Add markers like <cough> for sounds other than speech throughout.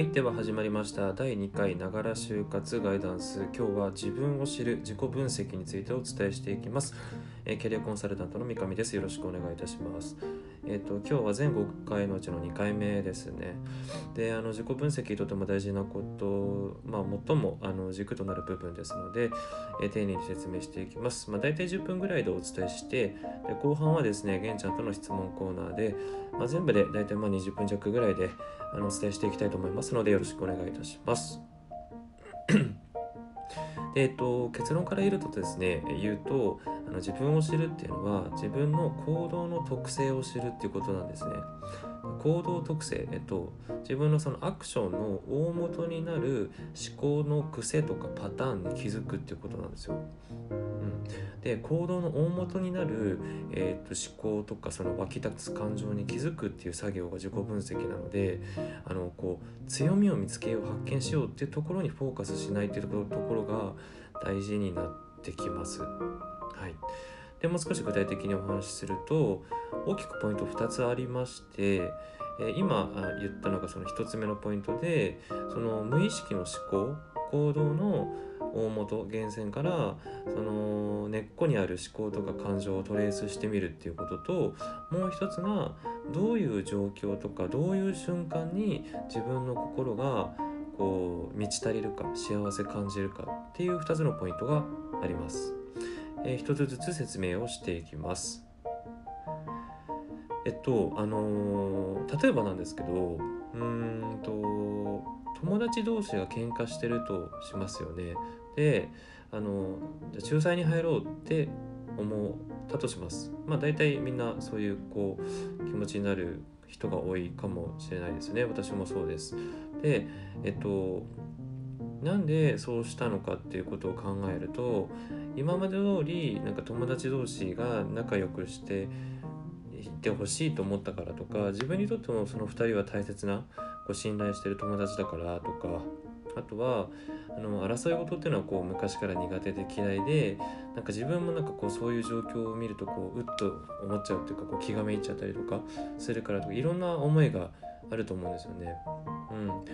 はい、では始まりました。第2回ながら就活ガイダンス。今日は自分を知る自己分析についてお伝えしていきます、えーキャリアコンサルタントの三上です。よろしくお願いいたします。えっ、と今日は全5回のうちの2回目ですねであの自己分析とても大事なことまあ最もあの軸となる部分ですので、えー丁寧に説明していきますまあ大体10分ぐらいでお伝えしてで後半はですね玄ちゃんとの質問コーナーで、まあ、全部で大体まあ20分弱ぐらいであのお伝えしていきたいと思いますのでよろしくお願いいたします。でえっと、結論から言うとですね言うとあの自分を知るっていうのは自分の行動の特性を知るっていうことなんですね。行動特性、えっと、自分のそのアクションの大元になる思考の癖とかパターンに気づくっていうことなんですよ、うん、で行動の大元になる、えっと思考とかその湧き立つ感情に気づくっていう作業が自己分析なのであのこう強みを見つけよう発見しようっていうところにフォーカスしないっていうところが大事になってきます。はい、でもう少し具体的にお話しすると大きくポイント2つありまして、え今あ言ったのがその1つ目のポイントでその無意識の思考行動の大元源泉からその根っこにある思考とか感情をトレースしてみるっていうことともう一つがどういう状況とかどういう瞬間に自分の心がこう満ち足りるか幸せ感じるかっていう2つのポイントがあります。えー一つずつ説明をしていきます。えっとあのー例えばなんですけどうんと友達同士が喧嘩してるとしますよね。であのじゃあ仲裁に入ろうって思ったとします。まあ大体みんなそういうこう気持ちになる人が多いかもしれないですね。私もそうです。でえっとなんでそうしたのかっていうことを考えると今まで通りなんか友達同士が仲良くしてってほしいと思ったからとか自分にとってもその2人は大切なこう信頼してる友達だからとかあとはあの争い事っていうのはこう昔から苦手で嫌いでなんか自分もなんかこうそういう状況を見るとこううっと思っちゃうっていうかこう気がめいっちゃったりとかするからとかいろんな思いがあると思うんですよね。うん、で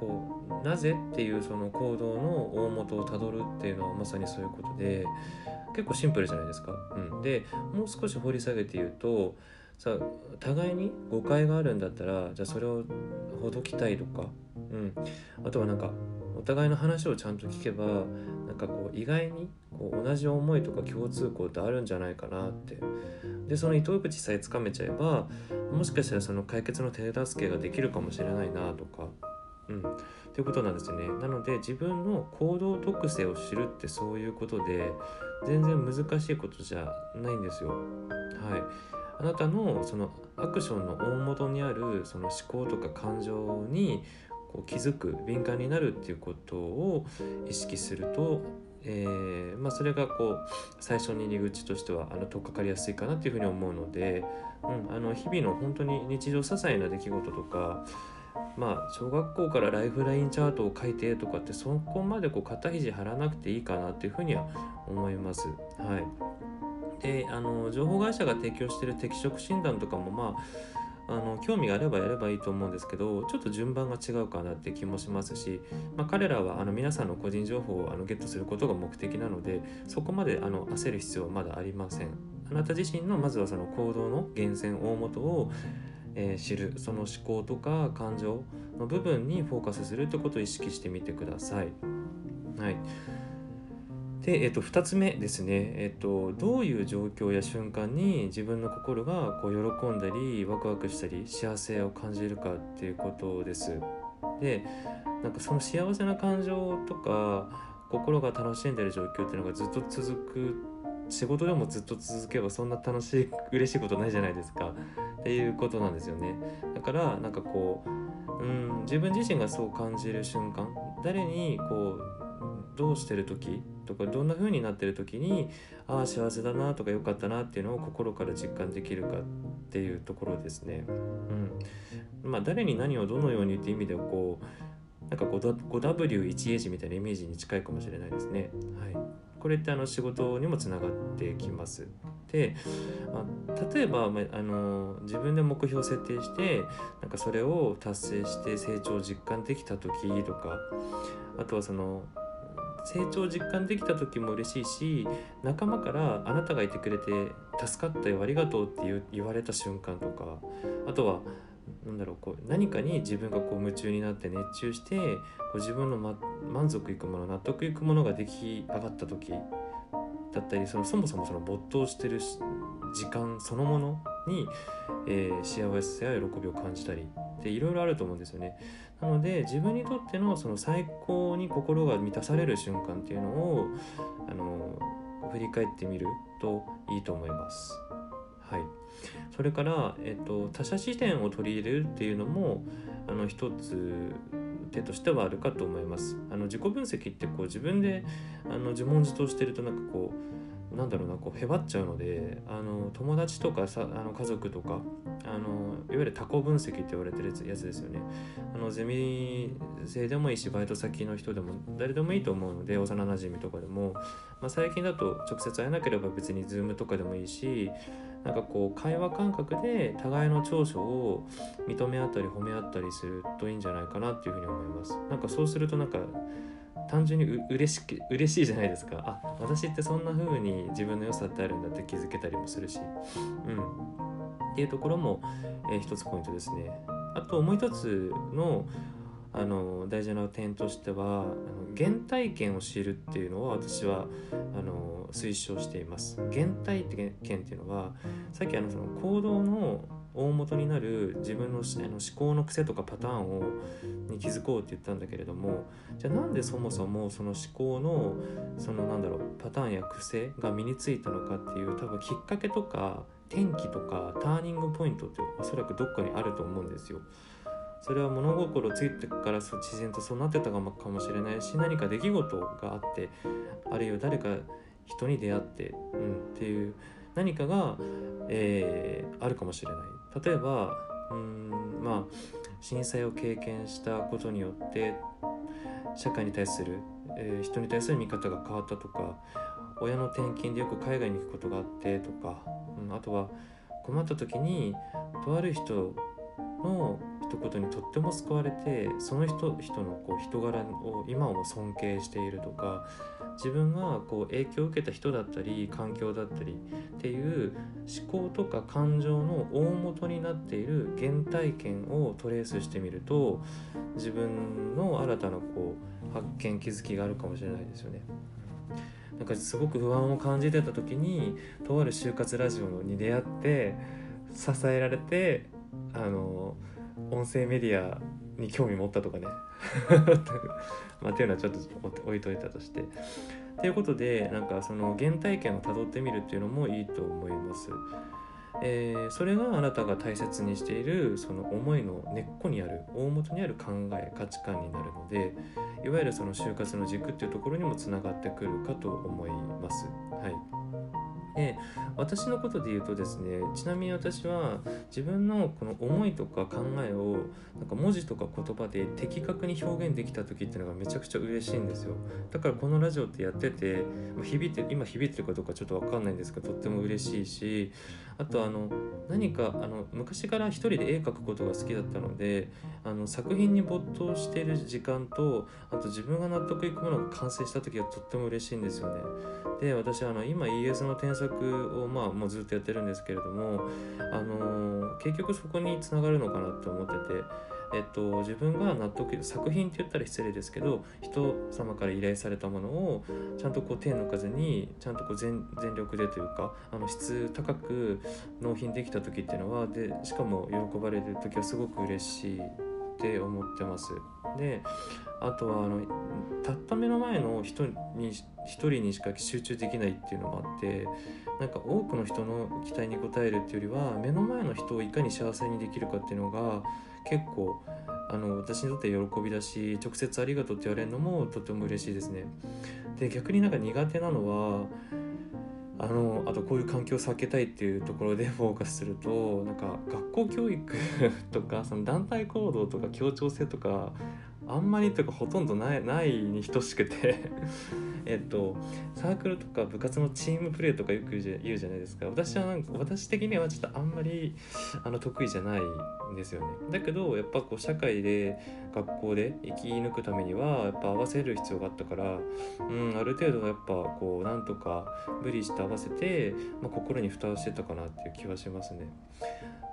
こうなぜっていうその行動の大元をたどるっていうのはまさにそういうことで結構シンプルじゃないですか。うん、でもう少し掘り下げて言うとさ互いに誤解があるんだったらじゃあそれをほどきたいとか、うん、あとはなんかお互いの話をちゃんと聞けばなんかこう意外にこう同じ思いとか共通項ってあるんじゃないかなって。でその糸口さえつかめちゃえばもしかしたらその解決の手助けができるかもしれないなとか、うん、ということなんですね。なので自分の行動特性を知るってそういうことで全然難しいことじゃないんですよ。はい、あなたのそのアクションの大元にあるその思考とか感情にこう気づく敏感になるっていうことを意識すると、えーまあ、それがこう最初に入り口としてはあの取っかかりやすいかなっていうふうに思うので、うん、あの日々の本当に日常些細な出来事とかまあ小学校からライフラインチャートを書いてとかってそこまでこう肩肘張らなくていいかなっていうふうには思います。はい、であの情報会社が提供している適職診断とかもまああの興味があればやればいいと思うんですけどちょっと順番が違うかなって気もしますし、まあ、彼らはあの皆さんの個人情報をあのゲットすることが目的なのでそこまであの焦る必要はまだありません。あなた自身のまずはその行動の源泉大元を、え知る。その思考とか感情の部分にフォーカスするってことを意識してみてください。はい。で、えっと、2つ目ですね、えっと、どういう状況や瞬間に自分の心がこう喜んだりワクワクしたり幸せを感じるかっていうことです。でなんかその幸せな感情とか心が楽しんでる状況っていうのがずっと続く仕事でもずっと続けばそんな楽しい嬉しいことないじゃないですかっていうことなんですよね。だからなんかこううん自分自身がそう感じる瞬間誰にこうどうしてる時とかどんな風になってる時にああ幸せだなとか良かったなっていうのを心から実感できるかっていうところですね。うん、まあ誰に何をどのようにって意味でこうなんか 5W1H みたいなイメージに近いかもしれないですね。はいこれってあの仕事にもつながってきます。であ例えばあの自分で目標を設定してなんかそれを達成して成長を実感できた時とかあとはその成長を実感できた時も嬉しいし仲間からあなたがいてくれて助かったよありがとうって言われた瞬間とかあとはなんだろうこう何かに自分がこう夢中になって熱中してこう自分の、ま、満足いくもの納得いくものが出来上がった時だったりそのそもそもその没頭してる時間そのものに、えー、幸せや喜びを感じたりっていろいろあると思うんですよね。なので自分にとってのその最高に心が満たされる瞬間っていうのをあの振り返ってみるといいと思います。はい、それから、えっと、他者視点を取り入れるっていうのもあの一つ手としてはあるかと思います。あの自己分析ってこう自分であの自問自答してるとなんかこうなんだろうなこうへばっちゃうのであの友達とかさあの家族とかあのいわゆる多項分析って言われてるやつですよね。あのゼミ生でもいいしバイト先の人でも誰でもいいと思うので幼なじみとかでも、まあ、最近だと直接会えなければ別に Zoom とかでもいいしなんかこう会話感覚で互いの長所を認め合ったり褒め合ったりするといいんじゃないかなっていうふうに思います。なんかそうするとなんか単純にう嬉しく嬉しいじゃないですか。あ私ってそんな風に自分の良さってあるんだって気づけたりもするし。うん。っていうところも、えー、一つポイントですね。あともう一つのあの大事な点としてはあの原体験を知るっていうのを私はあの推奨しています。原体験っていうのはさっきあのその行動の大元になる自分のあの思考の癖とかパターンをに気づこうって言ったんだけれどもじゃあなんでそもそもその思考のそのなんだろうパターンや癖が身についたのかっていう多分きっかけとか転機とかターニングポイントっておそらくどっかにあると思うんですよ。それは物心ついてから自然とそうなってたかもしれないし何か出来事があってあるいは誰か人に出会って、うん、っていう何かが、えー、あるかもしれない例えばうんまあ震災を経験したことによって社会に対する、えー、人に対する見方が変わったとか親の転勤でよく海外に行くことがあってとか、うん、あとは困った時にとある人の一言にとっても救われてその人人のこう人柄を今も尊敬しているとか自分がこう影響を受けた人だったり環境だったりっていう思考とか感情の大元になっている原体験をトレースしてみると自分の新たなこう発見気づきがあるかもしれないですよね。なんかすごく不安を感じてた時にとある就活ラジオに出会って支えられてあの音声メディアに興味持ったとかね <laughs> まあっていうのはちょっと置いといたとして。ということでなんかその原体験をたどってみるっていうのもいいと思います。えー、それがあなたが大切にしているその思いの根っこにある大元にある考え価値観になるのでいわゆるその就活の軸っていうところにもつながってくるかと思います。はいで私のことで言うとですねちなみに私は自分のこの思いとか考えをなんか文字とか言葉で的確に表現できた時っていうのがめちゃくちゃ嬉しいんですよ。だからこのラジオってやってて響いて今響いてるかどうかちょっと分かんないんですがとっても嬉しいしあとあの何かあの昔から一人で絵描くことが好きだったのであの作品に没頭している時間とあと自分が納得いくものが完成した時はとっても嬉しいんですよね。で私あの今 ES の添削をまあもうずっとやってるんですけれどもあの結局そこにつながるのかなって思ってて。えっと、自分が納得作品って言ったら失礼ですけど人様から依頼されたものをちゃんとこう手抜かずにちゃんとこう全全力でというかあの質高く納品できた時っていうのはでしかも喜ばれる時はすごく嬉しいって思ってます。であとはあのたった目の前の人に一人にしか集中できないっていうのもあってなんか多くの人の期待に応えるっていうよりは目の前の人をいかに幸せにできるかっていうのが結構あの私にとって喜びだし直接ありがとうって言われるのもとても嬉しいですね。で逆になんか苦手なのはあのあとこういう環境を避けたいっていうところでフォーカスすると <laughs> なんか学校教育とかその団体行動とか協調性とかあんまりというかほとんどないないに等しくて。えっとサークルとか部活のチームプレーとかよく言うじゃないですか。私はなんか私的にはちょっとあんまりあの得意じゃないんですよね。だけどやっぱこう社会で学校で生き抜くためにはやっぱ合わせる必要があったからうんある程度やっぱこうなんとか無理して合わせて、まあ、心に蓋をしてたかなっていう気はしますね。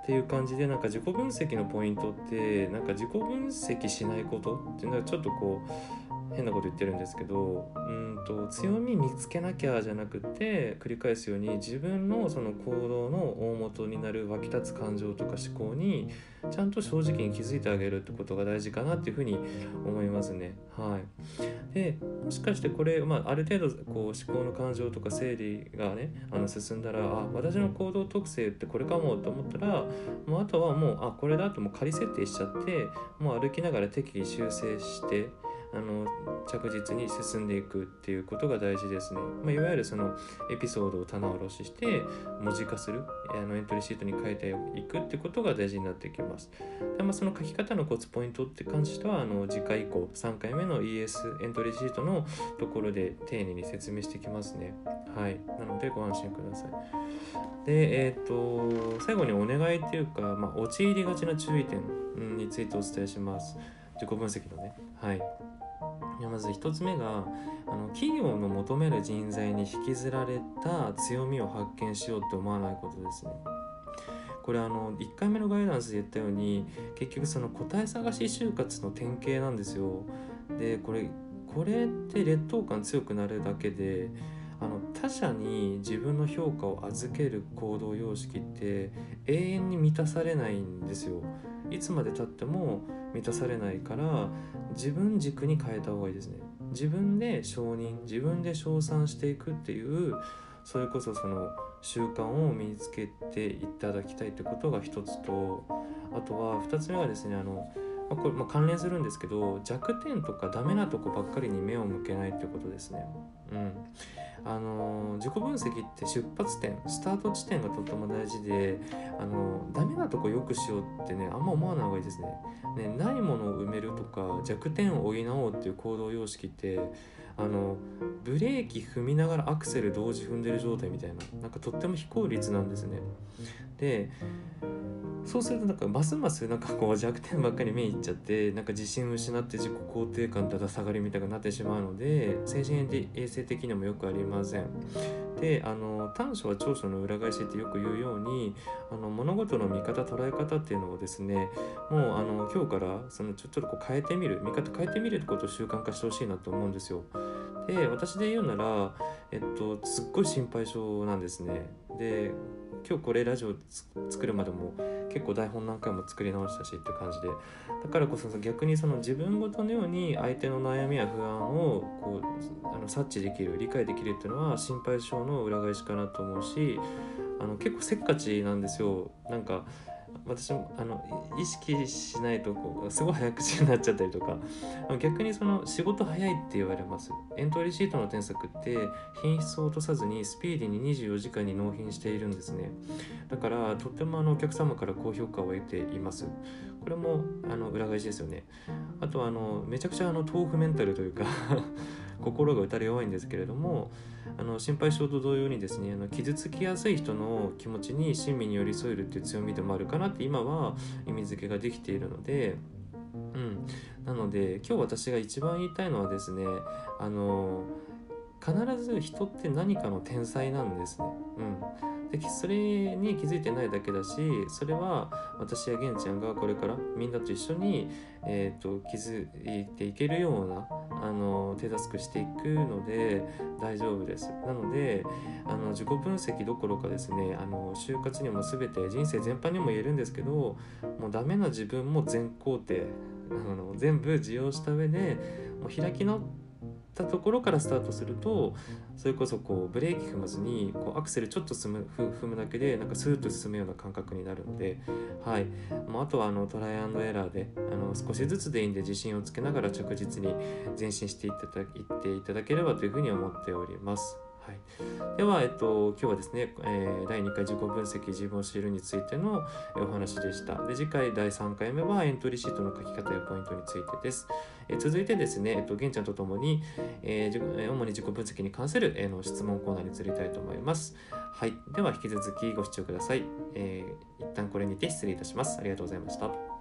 っていう感じでなんか自己分析のポイントってなんか自己分析しないことっていうのはちょっとこう変なこと言ってるんですけどうんと強み見つけなきゃじゃなくて繰り返すように自分のその行動の大元になる湧き立つ感情とか思考にちゃんと正直に気づいてあげるってことが大事かなっていうふうに思いますね。はい、でもしかしてこれ、まあ、ある程度こう思考の感情とか整理がねあの進んだらあ私の行動特性ってこれかもと思ったらもうあとはもうあこれだともう仮設定しちゃってもう歩きながら適宜修正してあの着実に進んでいくっていうことが大事ですね、まあ、いわゆるそのエピソードを棚卸しして文字化するあのエントリーシートに書いていくってことが大事になってきます。で、まあ、その書き方のコツポイントって関してはあの次回以降3回目の ES エントリーシートのところで丁寧に説明してきますね。はい。なのでご安心ください。でえっ、ー、と最後にお願いっていうか、まあ、陥りがちな注意点についてお伝えします。自己分析のね。はい。まず1つ目があの企業の求める人材に引きずられた強みを発見しようって思わないことですね。これあの1回目のガイダンスで言ったように結局その答え探し就活の典型なんですよ。でこれこれって劣等感強くなるだけであの他者に自分の評価を預ける行動様式って永遠に満たされないんですよ。いつまでたっても満たされないから自分軸に変えた方がいいですね。自分で承認自分で称賛していくっていうそれこそその習慣を身につけていただきたいってことが一つとあとは二つ目はですねあのまあ、これも関連するんですけど弱点とかダメなとこばっかりに目を向けないってことですね。うんあの自己分析って出発点スタート地点がとっても大事であのダメなとこよくしようってねあんま思わない方がいいですね。ねないものを埋めるとか弱点を補おうっていう行動様式ってあのブレーキ踏みながらアクセル同時踏んでる状態みたいななんかとっても非効率なんですね。でそうするとなんかますますなんかこう弱点ばっかり目いっちゃってなんか自信を失って自己肯定感だだ下がりみたいになってしまうので精神衛生的にもよくありません。であの短所は長所の裏返しってよく言うようにあの物事の見方捉え方っていうのをですねもうあの今日からそのちょっとこう変えてみる見方変えてみるってことを習慣化してほしいなと思うんですよ。で私で言うなら、えっと、すっごい心配性なんですね。で今日これラジオ作るまでも結構台本何回も作り直したしって感じでだからこそ逆にその自分ごとのように相手の悩みや不安をこうあの察知できる理解できるっていうのは心配性の裏返しかなと思うしあの結構せっかちなんですよなんか私もあの意識しないとこうすごい早口になっちゃったりとか逆にその仕事早いって言われますエントリーシートの添削って品質を落とさずにスピーディーに24時間に納品しているんですね。だからとってもあのお客様から高評価を得ています。これもあの裏返しですよね。あとあのめちゃくちゃあの豆腐メンタルというか心が打たれ弱いんですけれどもあの心配性と同様にですねあの傷つきやすい人の気持ちに親身に寄り添えるっていう強みでもあるかなって今は意味付けができているのでうん、なので今日私が一番言いたいのはですねあの必ず人って何かの天才なんですね。うんでそれに気づいてないだけだしそれは私や玄ちゃんがこれからみんなと一緒に、えーと、気づいていけるようなあの手助けしていくので大丈夫です。なのであの自己分析どころかですねあの就活にも全て人生全般にも言えるんですけどもうダメな自分も全肯定あの全部受容した上でもう開き直ってたところからスタートするとそれこそこうブレーキ踏まずにこうアクセルちょっと踏む踏むだけでなんかスーッと進むような感覚になるので、はい、もうあとはあのトライアンドエラーであの少しずつでいいんで自信をつけながら着実に前進していっていっていただければというふうに思っております。はい、では、えっと、今日はですね、えー、第2回自己分析自分を知るについてのお話でした。で次回第3回目はエントリーシートの書き方やポイントについてです、えー、続いてですね、えっと、玄ちゃんとともに、えー、主に自己分析に関する、えー、の質問コーナーに移りたいと思います。はい。では引き続きご視聴ください、えー、一旦これにて失礼いたします。ありがとうございました。